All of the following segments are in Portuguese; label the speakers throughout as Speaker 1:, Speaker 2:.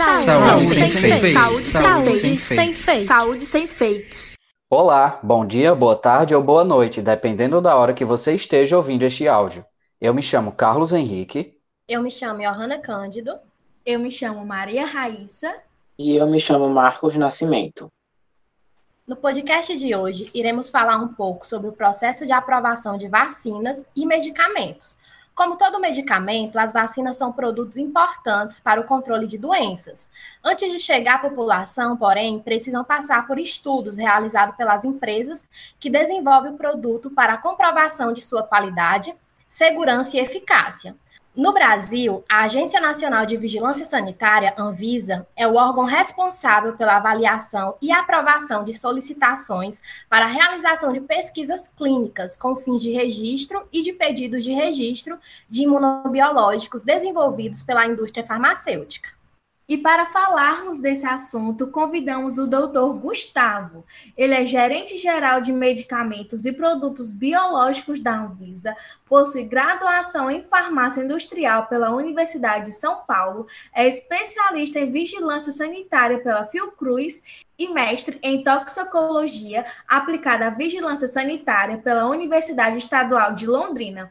Speaker 1: Saúde, saúde sem, sem fake. Saúde, saúde sem fake. Saúde sem fake.
Speaker 2: Olá, bom dia, boa tarde ou boa noite, dependendo da hora que você esteja ouvindo este áudio. Eu me chamo Carlos Henrique.
Speaker 3: Eu me chamo Johanna Cândido.
Speaker 4: Eu me chamo Maria Raíssa.
Speaker 5: E eu me chamo Marcos Nascimento.
Speaker 3: No podcast de hoje, iremos falar um pouco sobre o processo de aprovação de vacinas e medicamentos. Como todo medicamento, as vacinas são produtos importantes para o controle de doenças. Antes de chegar à população, porém, precisam passar por estudos realizados pelas empresas que desenvolvem o produto para a comprovação de sua qualidade, segurança e eficácia. No Brasil, a Agência Nacional de Vigilância Sanitária, Anvisa, é o órgão responsável pela avaliação e aprovação de solicitações para a realização de pesquisas clínicas com fins de registro e de pedidos de registro de imunobiológicos desenvolvidos pela indústria farmacêutica.
Speaker 4: E para falarmos desse assunto, convidamos o doutor Gustavo. Ele é gerente geral de medicamentos e produtos biológicos da Anvisa, possui graduação em farmácia industrial pela Universidade de São Paulo, é especialista em vigilância sanitária pela Fiocruz e mestre em toxicologia aplicada à vigilância sanitária pela Universidade Estadual de Londrina.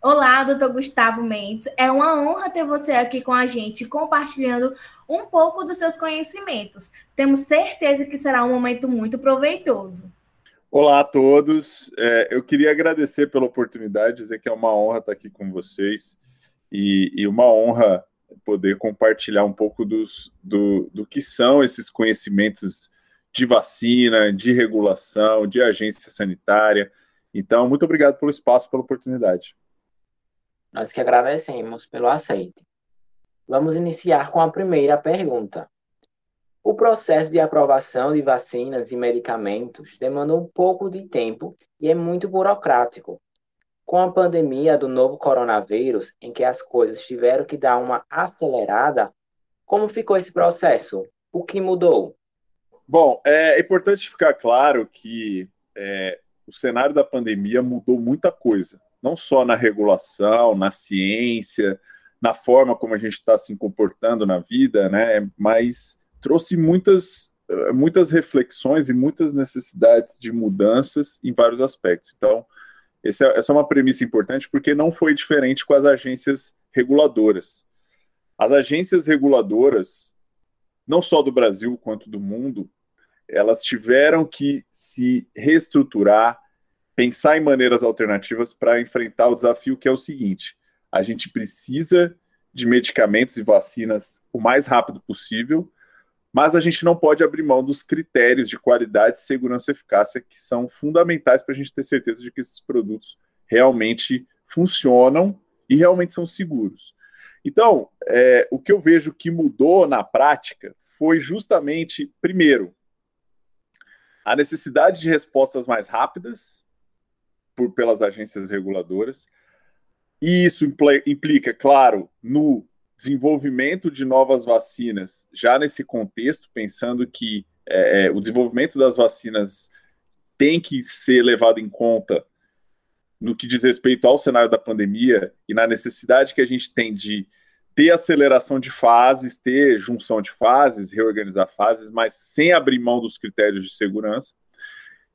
Speaker 4: Olá, doutor Gustavo Mendes. É uma honra ter você aqui com a gente, compartilhando um pouco dos seus conhecimentos. Temos certeza que será um momento muito proveitoso.
Speaker 6: Olá a todos. É, eu queria agradecer pela oportunidade, dizer que é uma honra estar aqui com vocês e, e uma honra poder compartilhar um pouco dos, do, do que são esses conhecimentos de vacina, de regulação, de agência sanitária. Então, muito obrigado pelo espaço, pela oportunidade.
Speaker 5: Nós que agradecemos pelo aceite. Vamos iniciar com a primeira pergunta. O processo de aprovação de vacinas e medicamentos demanda um pouco de tempo e é muito burocrático. Com a pandemia do novo coronavírus, em que as coisas tiveram que dar uma acelerada, como ficou esse processo? O que mudou?
Speaker 6: Bom, é importante ficar claro que é, o cenário da pandemia mudou muita coisa não só na regulação, na ciência, na forma como a gente está se comportando na vida, né? Mas trouxe muitas, eh, muitas reflexões e muitas necessidades de mudanças em vários aspectos. Então, é, essa é uma premissa importante porque não foi diferente com as agências reguladoras. As agências reguladoras, não só do Brasil quanto do mundo, elas tiveram que se reestruturar, pensar em maneiras alternativas para enfrentar o desafio que é o seguinte: a gente precisa de medicamentos e vacinas o mais rápido possível, mas a gente não pode abrir mão dos critérios de qualidade, segurança e eficácia que são fundamentais para a gente ter certeza de que esses produtos realmente funcionam e realmente são seguros. Então, é, o que eu vejo que mudou na prática foi justamente, primeiro, a necessidade de respostas mais rápidas por, pelas agências reguladoras. E isso implica, claro, no desenvolvimento de novas vacinas, já nesse contexto, pensando que é, é, o desenvolvimento das vacinas tem que ser levado em conta no que diz respeito ao cenário da pandemia e na necessidade que a gente tem de ter aceleração de fases, ter junção de fases, reorganizar fases, mas sem abrir mão dos critérios de segurança.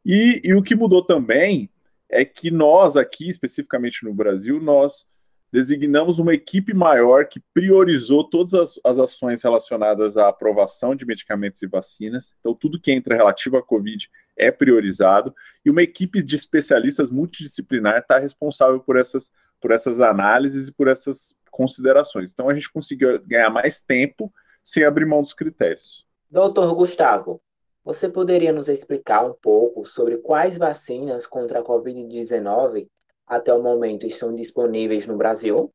Speaker 6: E, e o que mudou também é que nós aqui, especificamente no Brasil, nós designamos uma equipe maior que priorizou todas as, as, ações relacionadas à aprovação de medicamentos e vacinas. Então, tudo que entra relativo à Covid é priorizado. E uma equipe de especialistas multidisciplinar está responsável por essas, por essas análises e por essas considerações. Então, a gente conseguiu ganhar mais tempo sem abrir mão dos critérios.
Speaker 5: Doutor Gustavo, você poderia nos explicar um pouco sobre quais vacinas contra a Covid-19 até o momento estão disponíveis no Brasil?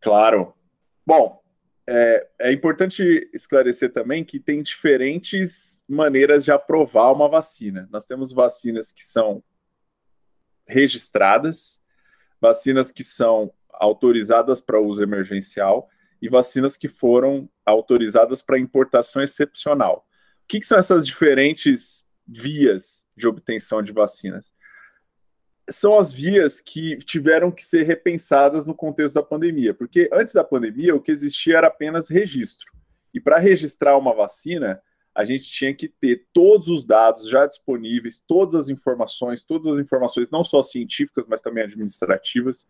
Speaker 6: Claro. Bom, é, é, importante esclarecer também que tem diferentes maneiras de aprovar uma vacina. Nós temos vacinas que são registradas, vacinas que são autorizadas para uso emergencial e vacinas que foram autorizadas para importação excepcional que, que são essas diferentes vias de obtenção de vacinas? são as vias que tiveram que ser repensadas no contexto da pandemia, porque antes da pandemia o que existia era apenas registro. E para registrar uma vacina, a gente tinha que ter todos os dados já disponíveis, todas as informações, todas as informações não só científicas, mas também administrativas.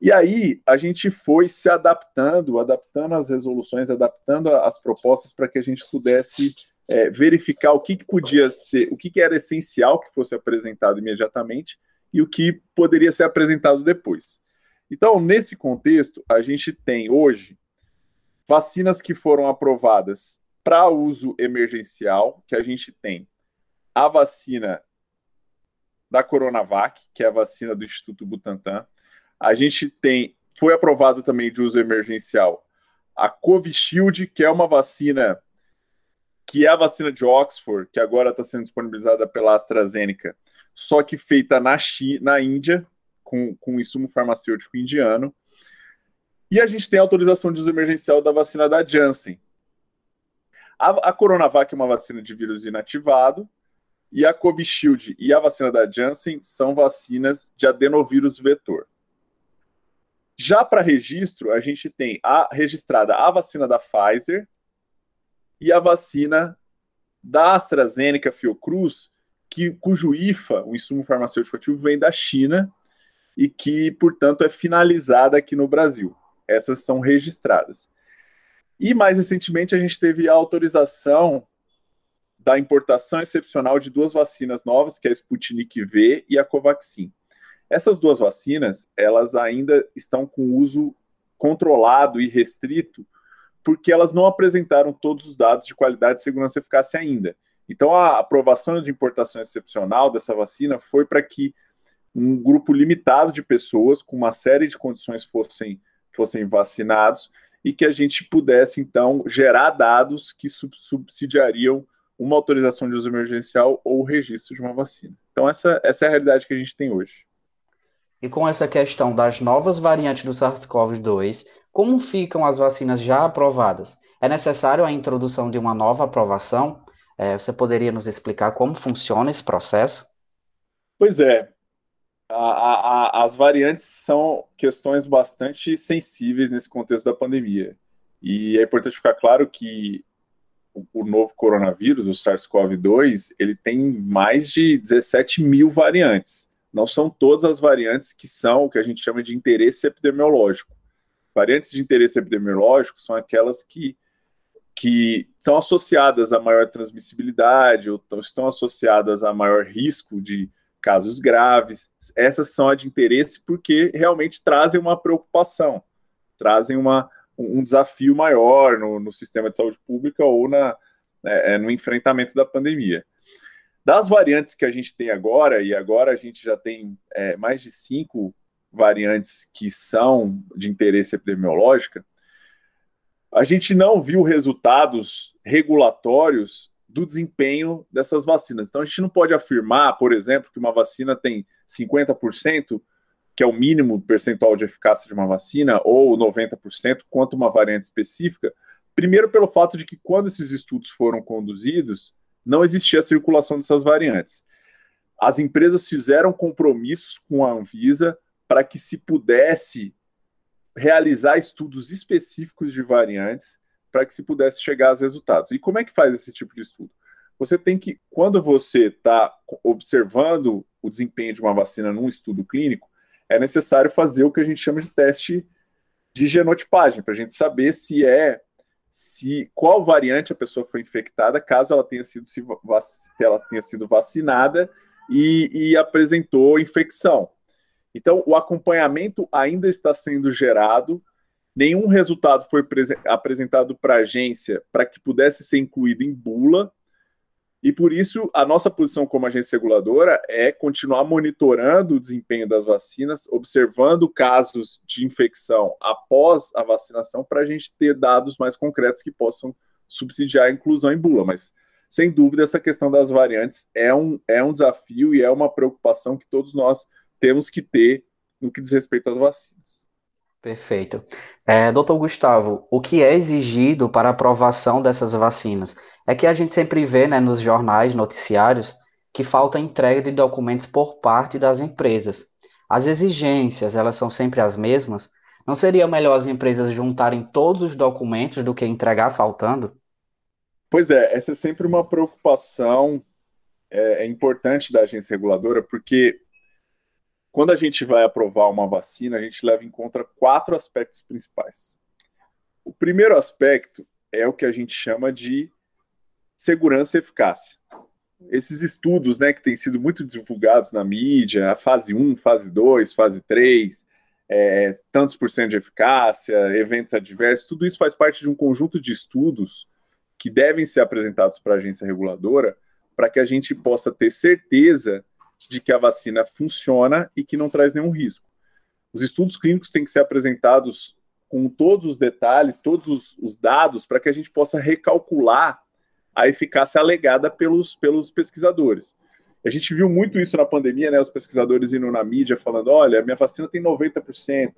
Speaker 6: E aí a gente foi se adaptando, adaptando as resoluções, adaptando as propostas para que a gente pudesse é, verificar o que, que, podia ser, o que, que era essencial que fosse apresentado imediatamente e o que poderia ser apresentado depois. Então, nesse contexto, a gente tem hoje vacinas que foram aprovadas para uso emergencial, que a gente tem a vacina da Coronavac, que é a vacina do Instituto Butantan. A gente tem, foi aprovado também de uso emergencial, a Covishield, que é uma vacina que é a vacina de Oxford, que agora está sendo disponibilizada pela AstraZeneca, só que feita na, China, na Índia, com, com insumo farmacêutico indiano. E a gente tem a autorização de uso emergencial da vacina da Janssen. A, a Coronavac é uma vacina de vírus inativado, e a Covishield e a vacina da Janssen são vacinas de adenovírus vetor. Já para registro, a gente tem a registrada a vacina da Pfizer e a vacina da AstraZeneca Fiocruz, que, cujo IFA, o insumo farmacêutico ativo, vem da China e que, portanto, é finalizada aqui no Brasil essas são registradas. E mais recentemente a gente teve a autorização da importação excepcional de duas vacinas novas, que é a Sputnik V e a Covaxin. Essas duas vacinas, elas ainda estão com uso controlado e restrito, porque elas não apresentaram todos os dados de qualidade, segurança e eficácia ainda. Então, a aprovação de importação excepcional dessa vacina foi para que um grupo limitado de pessoas com uma série de condições fossem fossem vacinados e que a gente pudesse, então, gerar dados que subsidiariam uma autorização de uso emergencial ou o registro de uma vacina. Então, essa, essa é a realidade que a gente tem hoje.
Speaker 2: E com essa questão das novas variantes do SARS-CoV-2, como ficam as vacinas já aprovadas? É necessário a introdução de uma nova aprovação? É, você poderia nos explicar como funciona esse processo?
Speaker 6: Pois é, a, a, as variantes são questões bastante sensíveis nesse contexto da pandemia. E é importante ficar claro que o, o novo coronavírus, o SARS-CoV-2, ele tem mais de 17 mil variantes. Não são todas as variantes que são o que a gente chama de interesse epidemiológico. Variantes de interesse epidemiológico são aquelas que, que estão associadas a maior transmissibilidade ou estão associadas a maior risco de casos graves. Essas são as de interesse porque realmente trazem uma preocupação, trazem uma, um desafio maior no, no sistema de saúde pública ou na, é, é, no enfrentamento da pandemia. Das variantes que a gente tem agora, e agora a gente já tem é, mais de cinco variantes que são de interesse epidemiológico, a gente não viu resultados regulatórios do desempenho dessas vacinas. Então, a gente não pode afirmar, por exemplo, que uma vacina tem 50%, que é o mínimo percentual de eficácia de uma vacina, ou 90%, quanto uma variante específica. Primeiro, pelo fato de que, quando esses estudos foram conduzidos, não existia circulação dessas variantes. As empresas fizeram compromissos com a Anvisa para que se pudesse realizar estudos específicos de variantes para que se pudesse chegar aos resultados. E como é que faz esse tipo de estudo? Você tem que, quando você está observando o desempenho de uma vacina num estudo clínico, é necessário fazer o que a gente chama de teste de genotipagem, para a gente saber se é se qual variante a pessoa foi infectada, caso ela tenha sido, se, ela tenha sido vacinada e, e apresentou infecção. Então, o acompanhamento ainda está sendo gerado Nenhum resultado foi apresentado para a agência para que pudesse ser incluído em bula. E por isso, a nossa posição como agência reguladora é continuar monitorando o desempenho das vacinas, observando casos de infecção após a vacinação, para a gente ter dados mais concretos que possam subsidiar a inclusão em bula. Mas, sem dúvida, essa questão das variantes é um, é um desafio e é uma preocupação que todos nós temos que ter no que diz respeito às vacinas.
Speaker 2: Perfeito. É, doutor Gustavo, o que é exigido para a aprovação dessas vacinas? É que a gente sempre vê né, nos jornais, noticiários, que falta entrega de documentos por parte das empresas. As exigências, elas são sempre as mesmas? Não seria melhor as empresas juntarem todos os documentos do que entregar faltando?
Speaker 6: Pois é, essa é sempre uma preocupação é, é importante da agência reguladora, porque quando a gente vai aprovar uma vacina, a gente leva em conta quatro aspectos principais. O primeiro aspecto é o que a gente chama de segurança e eficácia. Esses estudos, né, que têm sido muito divulgados na mídia, a fase 1, fase 2, fase 3, é, tantos por cento de eficácia, eventos adversos, tudo isso faz parte de um conjunto de estudos que devem ser apresentados para a agência reguladora para que a gente possa ter certeza de que a vacina funciona e que não traz nenhum risco. Os estudos clínicos têm que ser apresentados com todos os detalhes, todos os, dados, para que a gente possa recalcular a eficácia alegada pelos, pelos pesquisadores. A gente viu muito isso na pandemia, né? Os pesquisadores indo na mídia falando: olha, minha vacina tem 90%.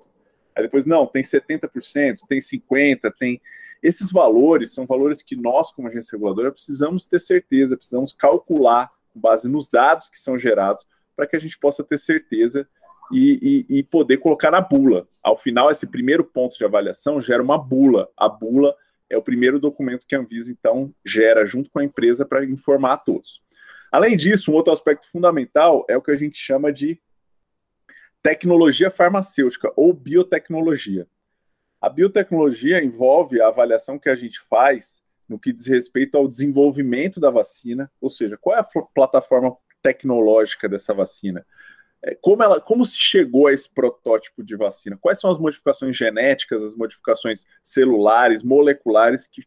Speaker 6: Aí depois, não, tem 70%, tem 50%, tem. Esses valores são valores que nós, como agência reguladora, precisamos ter certeza, precisamos calcular com base nos dados que são gerados, para que a gente possa ter certeza e, e, e, poder colocar na bula. Ao final, esse primeiro ponto de avaliação gera uma bula. A bula é o primeiro documento que a Anvisa, então, gera junto com a empresa para informar a todos. Além disso, um outro aspecto fundamental é o que a gente chama de tecnologia farmacêutica ou biotecnologia. A biotecnologia envolve a avaliação que a gente faz no que diz respeito ao desenvolvimento da vacina, ou seja, qual é a plataforma tecnológica dessa vacina? É, como, ela, como se chegou a esse protótipo de vacina? Quais são as modificações genéticas, as modificações celulares, moleculares que,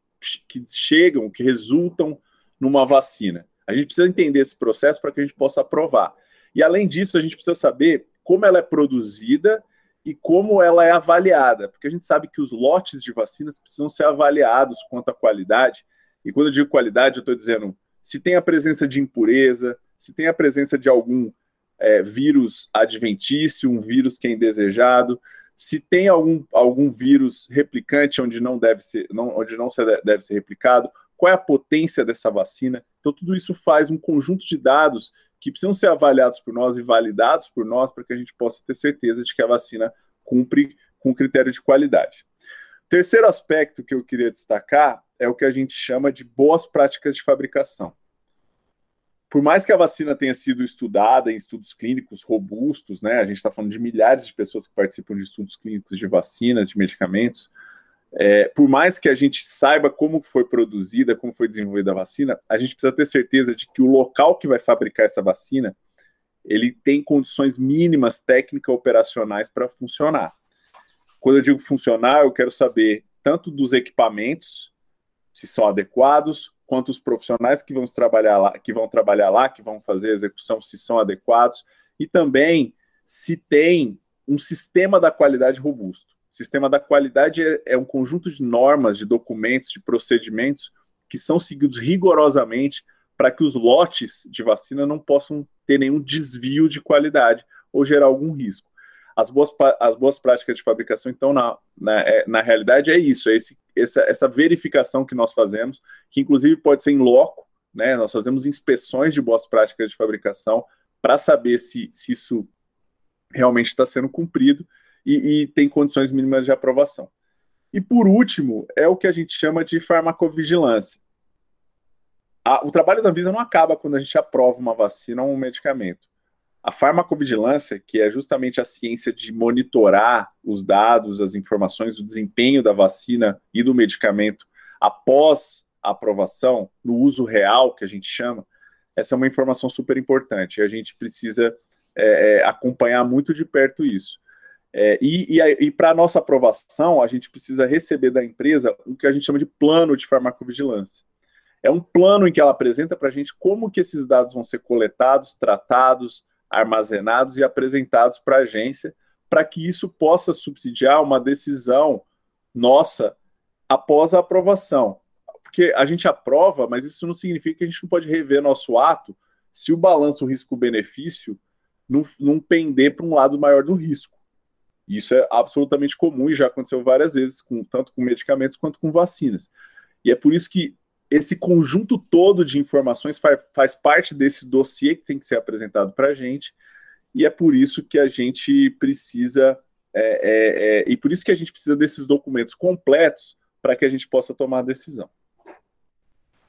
Speaker 6: que chegam, que resultam numa vacina? A gente precisa entender esse processo para que a gente possa aprovar. E além disso, a gente precisa saber como ela é produzida e como ela é avaliada, porque a gente sabe que os lotes de vacinas precisam ser avaliados quanto à qualidade. E quando eu digo qualidade, eu estou dizendo se tem a presença de impureza, se tem a presença de algum é, vírus adventício, um vírus que é indesejado, se tem algum, algum vírus replicante onde não deve ser, não, onde não deve ser replicado, qual é a potência dessa vacina. Então, tudo isso faz um conjunto de dados que precisam ser avaliados por nós e validados por nós para que a gente possa ter certeza de que a vacina cumpre com critério de qualidade. Terceiro aspecto que eu queria destacar é o que a gente chama de boas práticas de fabricação. Por mais que a vacina tenha sido estudada em estudos clínicos robustos, né, a gente está falando de milhares de pessoas que participam de estudos clínicos de vacinas, de medicamentos, é, por mais que a gente saiba como foi produzida, como foi desenvolvida a vacina, a gente precisa ter certeza de que o local que vai fabricar essa vacina ele tem condições mínimas técnicas operacionais para funcionar. Quando eu digo funcionar, eu quero saber tanto dos equipamentos, se são adequados, quanto os profissionais que vão trabalhar lá, que vão trabalhar lá, que vão fazer a execução, se são adequados, e também se tem um sistema da qualidade robusto. Sistema da qualidade é, é um conjunto de normas, de documentos, de procedimentos que são seguidos rigorosamente para que os lotes de vacina não possam ter nenhum desvio de qualidade ou gerar algum risco. As boas, as boas práticas de fabricação, então, na, na, é, na realidade, é isso, é esse, essa, essa verificação que nós fazemos, que inclusive pode ser em loco, né? Nós fazemos inspeções de boas práticas de fabricação para saber se, se isso realmente está sendo cumprido e, e tem condições mínimas de aprovação. E por último, é o que a gente chama de farmacovigilância. A, o trabalho da Anvisa não acaba quando a gente aprova uma vacina ou um medicamento. A farmacovigilância, que é justamente a ciência de monitorar os dados, as informações, o desempenho da vacina e do medicamento após a aprovação, no uso real, que a gente chama, essa é uma informação super importante. A gente precisa é, é acompanhar muito de perto isso. É, e, e, e para nossa aprovação, a gente precisa receber da empresa o que a gente chama de plano de farmacovigilância. É um plano em que ela apresenta para a gente como que esses dados vão ser coletados, tratados, armazenados e apresentados para a agência, para que isso possa subsidiar uma decisão nossa após a aprovação. Porque a gente aprova, mas isso não significa que a gente não pode rever nosso ato se o balanço risco-benefício não, não pender para um lado maior do risco. Isso é absolutamente comum e já aconteceu várias vezes, com, tanto com medicamentos quanto com vacinas. E é por isso que esse conjunto todo de informações faz, faz parte desse dossiê que tem que ser apresentado para a gente, e é por isso que a gente precisa, é, é, é, e por isso que a gente precisa desses documentos completos para que a gente possa tomar a decisão.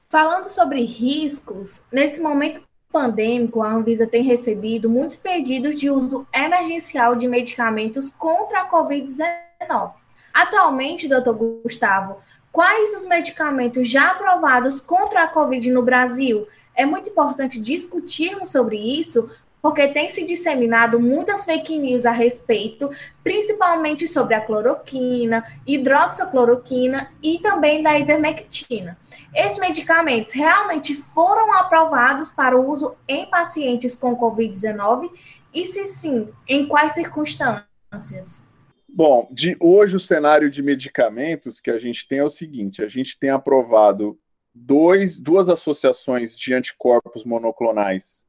Speaker 4: Falando sobre riscos, nesse momento pandêmico, a Anvisa tem recebido muitos pedidos de uso emergencial de medicamentos contra a Covid-19. Atualmente, doutor Gustavo, quais os medicamentos já aprovados contra a Covid no Brasil? É muito importante discutirmos sobre isso, porque tem se disseminado muitas fake news a respeito, principalmente sobre a cloroquina, hidroxicloroquina e também da ivermectina. Esses medicamentos realmente foram aprovados para o uso em pacientes com Covid-19? E se sim, em quais circunstâncias?
Speaker 6: Bom, de hoje o cenário de medicamentos que a gente tem é o seguinte: a gente tem aprovado dois, duas associações de anticorpos monoclonais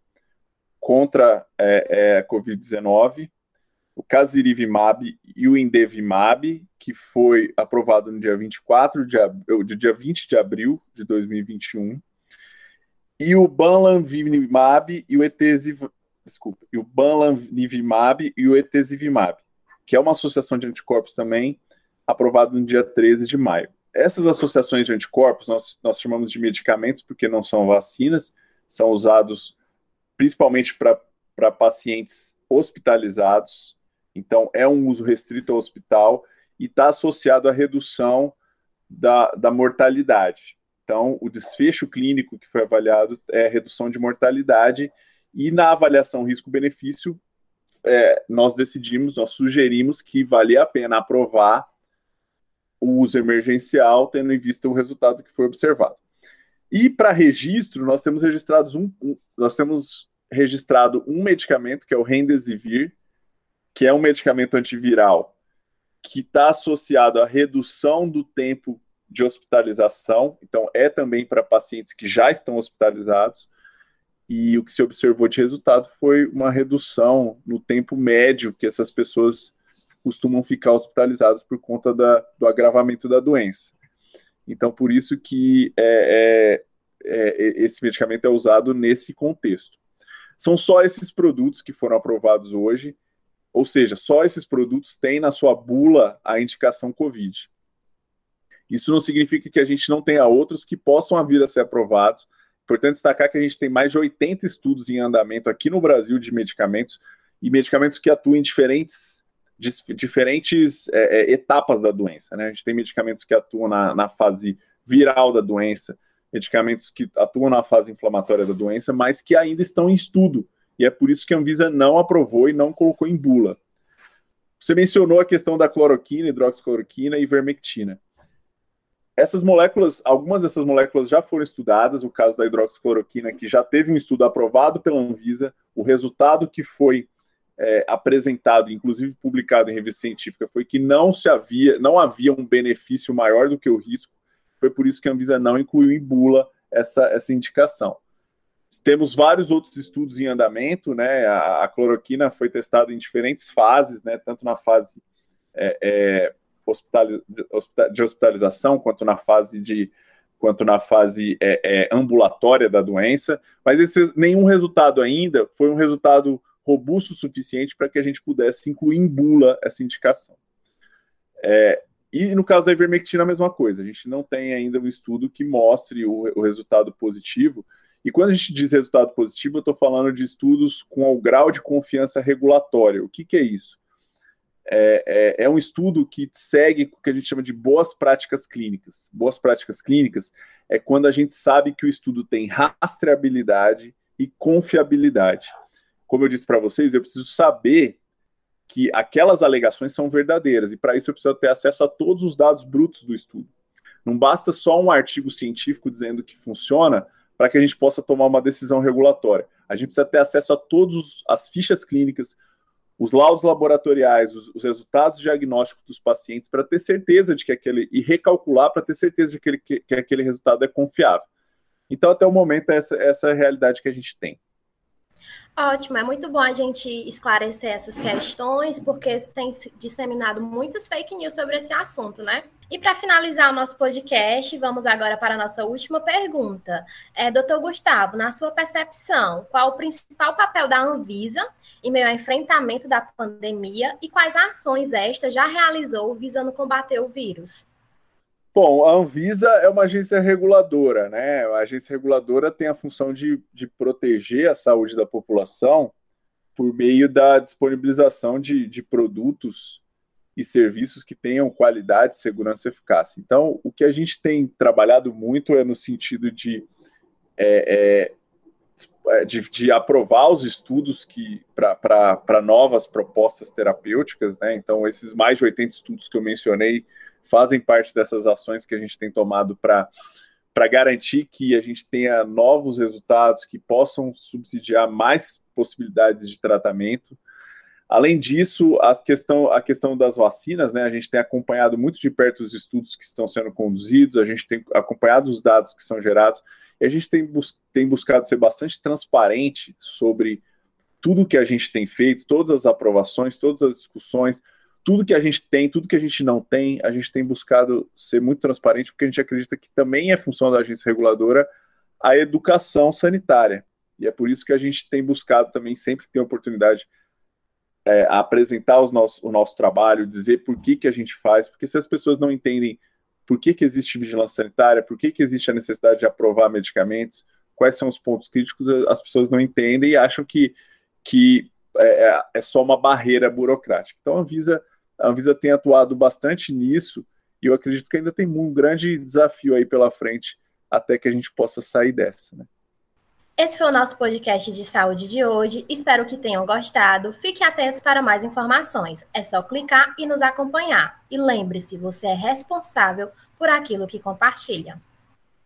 Speaker 6: contra é, é, Covid-19, o Casirivimab e o Indevimab, que foi aprovado no dia 24 de, abril, dia 20 de abril de 2021, e o Banlanivimab e o Eteziv, desculpa, e o Banlanivimab e o Etesivimab que é uma associação de anticorpos também, aprovado no dia 13 de maio. Essas associações de anticorpos nós, nós chamamos de medicamentos porque não são vacinas, são usados principalmente para pacientes hospitalizados, então é um uso restrito ao hospital e está associado à redução da, da mortalidade. Então, o desfecho clínico que foi avaliado é redução de mortalidade, e na avaliação risco-benefício é, nós decidimos, nós sugerimos que valia a pena aprovar o uso emergencial, tendo em vista o resultado que foi observado. E para registro, nós temos registrados um, um, nós temos registrado um medicamento que é o Remdesivir, que é um medicamento antiviral que está associado à redução do tempo de hospitalização, então é também para pacientes que já estão hospitalizados e o que se observou de resultado foi uma redução no tempo médio que essas pessoas costumam ficar hospitalizadas por conta da, do agravamento da doença. Então, por isso que é, é, é, esse medicamento é usado nesse contexto. São só esses produtos que foram aprovados hoje, ou seja, só esses produtos têm na sua bula a indicação COVID. Isso não significa que a gente não tenha outros que possam vir a ser aprovados, Importante destacar que a gente tem mais de 80 estudos em andamento aqui no Brasil de medicamentos e medicamentos que atuam em diferentes, diferentes é, é, etapas da doença. Né? A gente tem medicamentos que atuam na, na fase viral da doença, medicamentos que atuam na fase inflamatória da doença, mas que ainda estão em estudo. E é por isso que a Anvisa não aprovou e não colocou em bula. Você mencionou a questão da cloroquina, hidroxicloroquina e ivermectina. Essas moléculas, algumas dessas moléculas já foram estudadas, o caso da hidroxicloroquina, que já teve um estudo aprovado pela Anvisa, o resultado que foi é, apresentado, inclusive publicado em revista científica, foi que não se havia, não havia um benefício maior do que o risco. Foi por isso que a Anvisa não incluiu em bula essa, essa indicação. Temos vários outros estudos em andamento, né? A, a cloroquina foi testada em diferentes fases, né? Tanto na fase é, é, de hospitalização, quanto na fase de quanto na fase é, é, ambulatória da doença, mas esse, nenhum resultado ainda foi um resultado robusto o suficiente para que a gente pudesse incluir em bula essa indicação. É, e no caso da ivermectina, a mesma coisa, a gente não tem ainda um estudo que mostre o, o resultado positivo, e quando a gente diz resultado positivo, eu estou falando de estudos com o grau de confiança regulatória. O que, que é isso? é, é, é, um estudo que segue o que a gente chama de boas práticas clínicas. Boas práticas clínicas é quando a gente sabe que o estudo tem rastreabilidade e confiabilidade. Como eu disse para vocês, eu preciso saber que aquelas alegações são verdadeiras, e para isso eu preciso ter acesso a todos os dados brutos do estudo. Não basta só um artigo científico dizendo que funciona para que a gente possa tomar uma decisão regulatória. A gente precisa ter acesso a todas as fichas clínicas, os laudos laboratoriais, os, os resultados diagnósticos dos pacientes para ter certeza de que aquele e recalcular para ter certeza de que, aquele, que, que, aquele resultado é confiável. Então, até o momento, essa, essa é a realidade que a gente tem.
Speaker 3: Ótimo, é muito bom a gente esclarecer essas questões, porque tem disseminado muitas fake news sobre esse assunto, né? E para finalizar o nosso podcast, vamos agora para a nossa última pergunta. É, doutor Gustavo, na sua percepção, qual o principal papel da Anvisa em meio ao enfrentamento da pandemia e quais ações esta já realizou visando combater o vírus?
Speaker 6: Bom, a Anvisa é uma agência reguladora, né? A agência reguladora tem a função de, de proteger a saúde da população por meio da disponibilização de, de produtos e serviços que tenham qualidade, segurança e eficácia. Então, o que a gente tem trabalhado muito é no sentido de, é, é, de, de, aprovar os estudos que para novas propostas terapêuticas, né? Então, esses mais de 80 estudos que eu mencionei fazem parte dessas ações que a gente tem tomado para para garantir que a gente tenha novos resultados que possam subsidiar mais possibilidades de tratamento. Além disso, a questão, a questão das vacinas, né? A gente tem acompanhado muito de perto os estudos que estão sendo conduzidos, a gente tem acompanhado os dados que são gerados, e a gente tem, bus tem buscado ser bastante transparente sobre tudo que a gente tem feito, todas as aprovações, todas as discussões, tudo que a gente tem, tudo que a gente não tem, a gente tem buscado ser muito transparente, porque a gente acredita que também é função da agência reguladora a educação sanitária. E é por isso que a gente tem buscado também, sempre tem oportunidade, é, apresentar os nosso, o nosso trabalho, dizer por que, que a gente faz, porque se as pessoas não entendem por que, que existe vigilância sanitária, por que, que existe a necessidade de aprovar medicamentos, quais são os pontos críticos, as pessoas não entendem e acham que, que é, é, é só uma barreira burocrática. Então, a Anvisa, a Anvisa tem atuado bastante nisso e eu acredito que ainda tem um grande desafio aí pela frente até que a gente possa sair dessa. Né?
Speaker 3: Esse foi o nosso podcast de saúde de hoje. Espero que tenham gostado. Fiquem atentos para mais informações. É só clicar e nos acompanhar. E lembre-se, você é responsável por aquilo que compartilha.